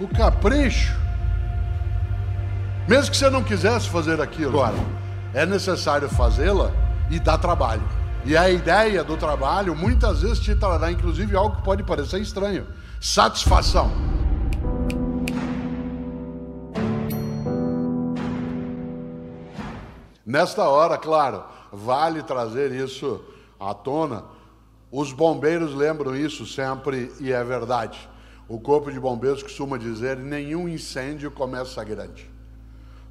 O capricho, mesmo que você não quisesse fazer aquilo, agora, é necessário fazê-la e dá trabalho. E a ideia do trabalho muitas vezes te trará, inclusive, algo que pode parecer estranho: satisfação. Nesta hora, claro, vale trazer isso à tona. Os bombeiros lembram isso sempre e é verdade. O Corpo de Bombeiros costuma dizer: nenhum incêndio começa grande.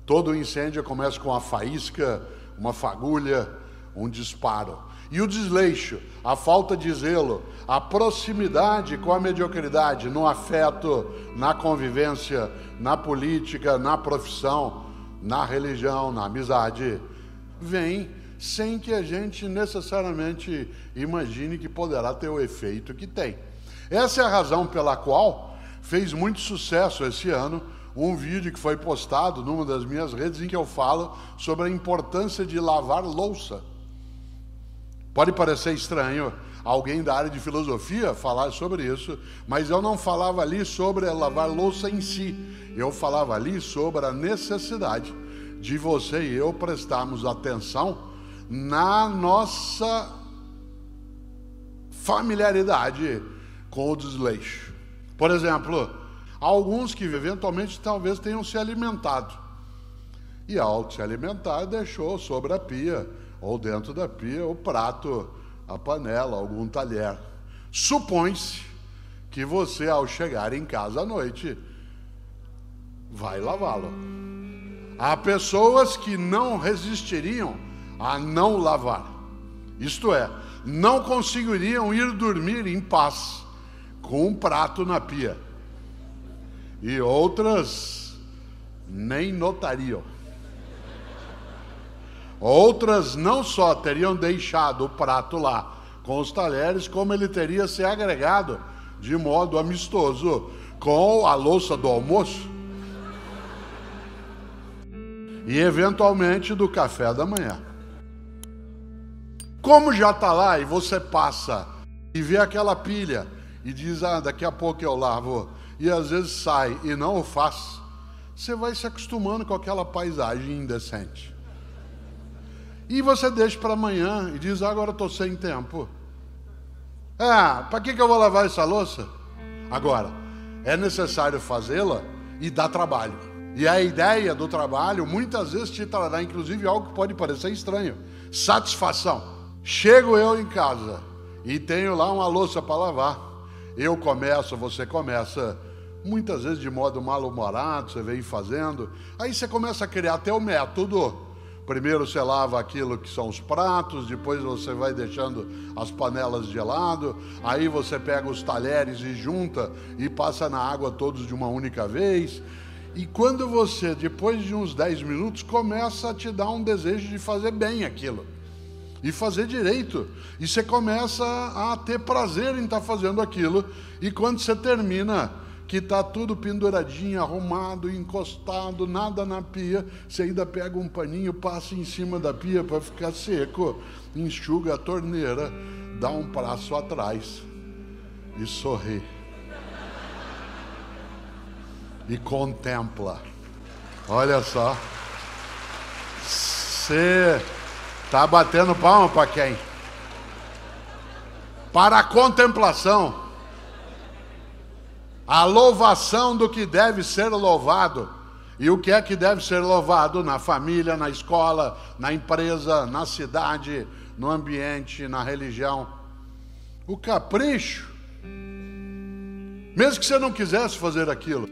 Todo incêndio começa com uma faísca, uma fagulha, um disparo. E o desleixo, a falta de zelo, a proximidade com a mediocridade no afeto, na convivência, na política, na profissão, na religião, na amizade, vem sem que a gente necessariamente imagine que poderá ter o efeito que tem. Essa é a razão pela qual fez muito sucesso esse ano um vídeo que foi postado numa das minhas redes em que eu falo sobre a importância de lavar louça. Pode parecer estranho alguém da área de filosofia falar sobre isso, mas eu não falava ali sobre lavar louça em si. Eu falava ali sobre a necessidade de você e eu prestarmos atenção na nossa familiaridade com o desleixo. Por exemplo, alguns que eventualmente talvez tenham se alimentado. E ao se alimentar, deixou sobre a pia, ou dentro da pia, o prato, a panela, algum talher. Supõe-se que você, ao chegar em casa à noite, vai lavá-lo. Há pessoas que não resistiriam a não lavar. Isto é, não conseguiriam ir dormir em paz com um prato na pia. E outras nem notariam. Outras não só teriam deixado o prato lá com os talheres, como ele teria se agregado de modo amistoso com a louça do almoço e eventualmente do café da manhã. Como já está lá e você passa e vê aquela pilha e diz, ah, daqui a pouco eu lavo, e às vezes sai e não o faz, você vai se acostumando com aquela paisagem indecente. E você deixa para amanhã e diz, ah, agora estou sem tempo. Ah, para que, que eu vou lavar essa louça? Agora, é necessário fazê-la e dá trabalho. E a ideia do trabalho muitas vezes te trará, inclusive, algo que pode parecer estranho: satisfação. Chego eu em casa e tenho lá uma louça para lavar. Eu começo, você começa, muitas vezes de modo mal-humorado, você vem fazendo. Aí você começa a criar o método. Primeiro você lava aquilo que são os pratos, depois você vai deixando as panelas de lado, aí você pega os talheres e junta e passa na água todos de uma única vez. E quando você, depois de uns 10 minutos, começa a te dar um desejo de fazer bem aquilo e fazer direito, e você começa a ter prazer em estar tá fazendo aquilo, e quando você termina, que está tudo penduradinho, arrumado, encostado, nada na pia, você ainda pega um paninho, passa em cima da pia para ficar seco, enxuga a torneira, dá um passo atrás e sorri e contempla. Olha só. Você está batendo palma para quem? Para a contemplação. A louvação do que deve ser louvado. E o que é que deve ser louvado na família, na escola, na empresa, na cidade, no ambiente, na religião? O capricho. Mesmo que você não quisesse fazer aquilo,